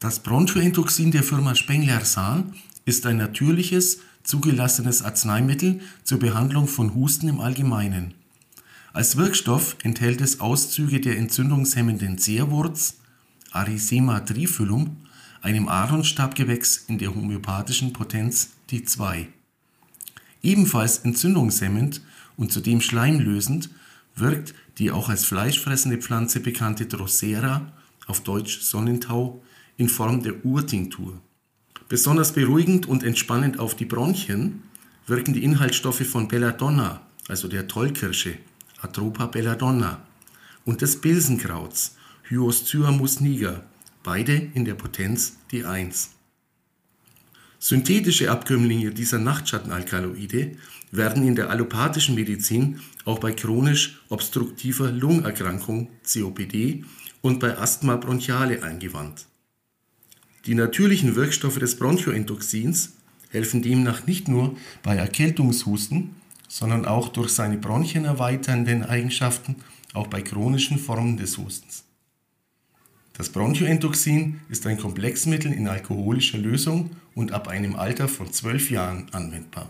Das Bronchoentoxin der Firma Spengler-Sahn ist ein natürliches, zugelassenes Arzneimittel zur Behandlung von Husten im Allgemeinen. Als Wirkstoff enthält es Auszüge der entzündungshemmenden Zehrwurz (Arisema trifilum), einem Aaronstabgewächs in der homöopathischen Potenz T2. Ebenfalls entzündungshemmend und zudem schleimlösend wirkt die auch als fleischfressende Pflanze bekannte Drosera auf deutsch Sonnentau in Form der Urtinktur. Besonders beruhigend und entspannend auf die Bronchien wirken die Inhaltsstoffe von Belladonna, also der Tollkirsche (Atropa belladonna) und des Bilsenkrauts (Hyoscyamus niger), beide in der Potenz D1. Synthetische Abkömmlinge dieser Nachtschattenalkaloide werden in der allopathischen Medizin auch bei chronisch obstruktiver Lungenerkrankung (COPD) und bei Asthma bronchiale angewandt. Die natürlichen Wirkstoffe des Bronchoentoxins helfen demnach nicht nur bei Erkältungshusten, sondern auch durch seine bronchienerweiternden Eigenschaften auch bei chronischen Formen des Hustens. Das Bronchoentoxin ist ein Komplexmittel in alkoholischer Lösung und ab einem Alter von 12 Jahren anwendbar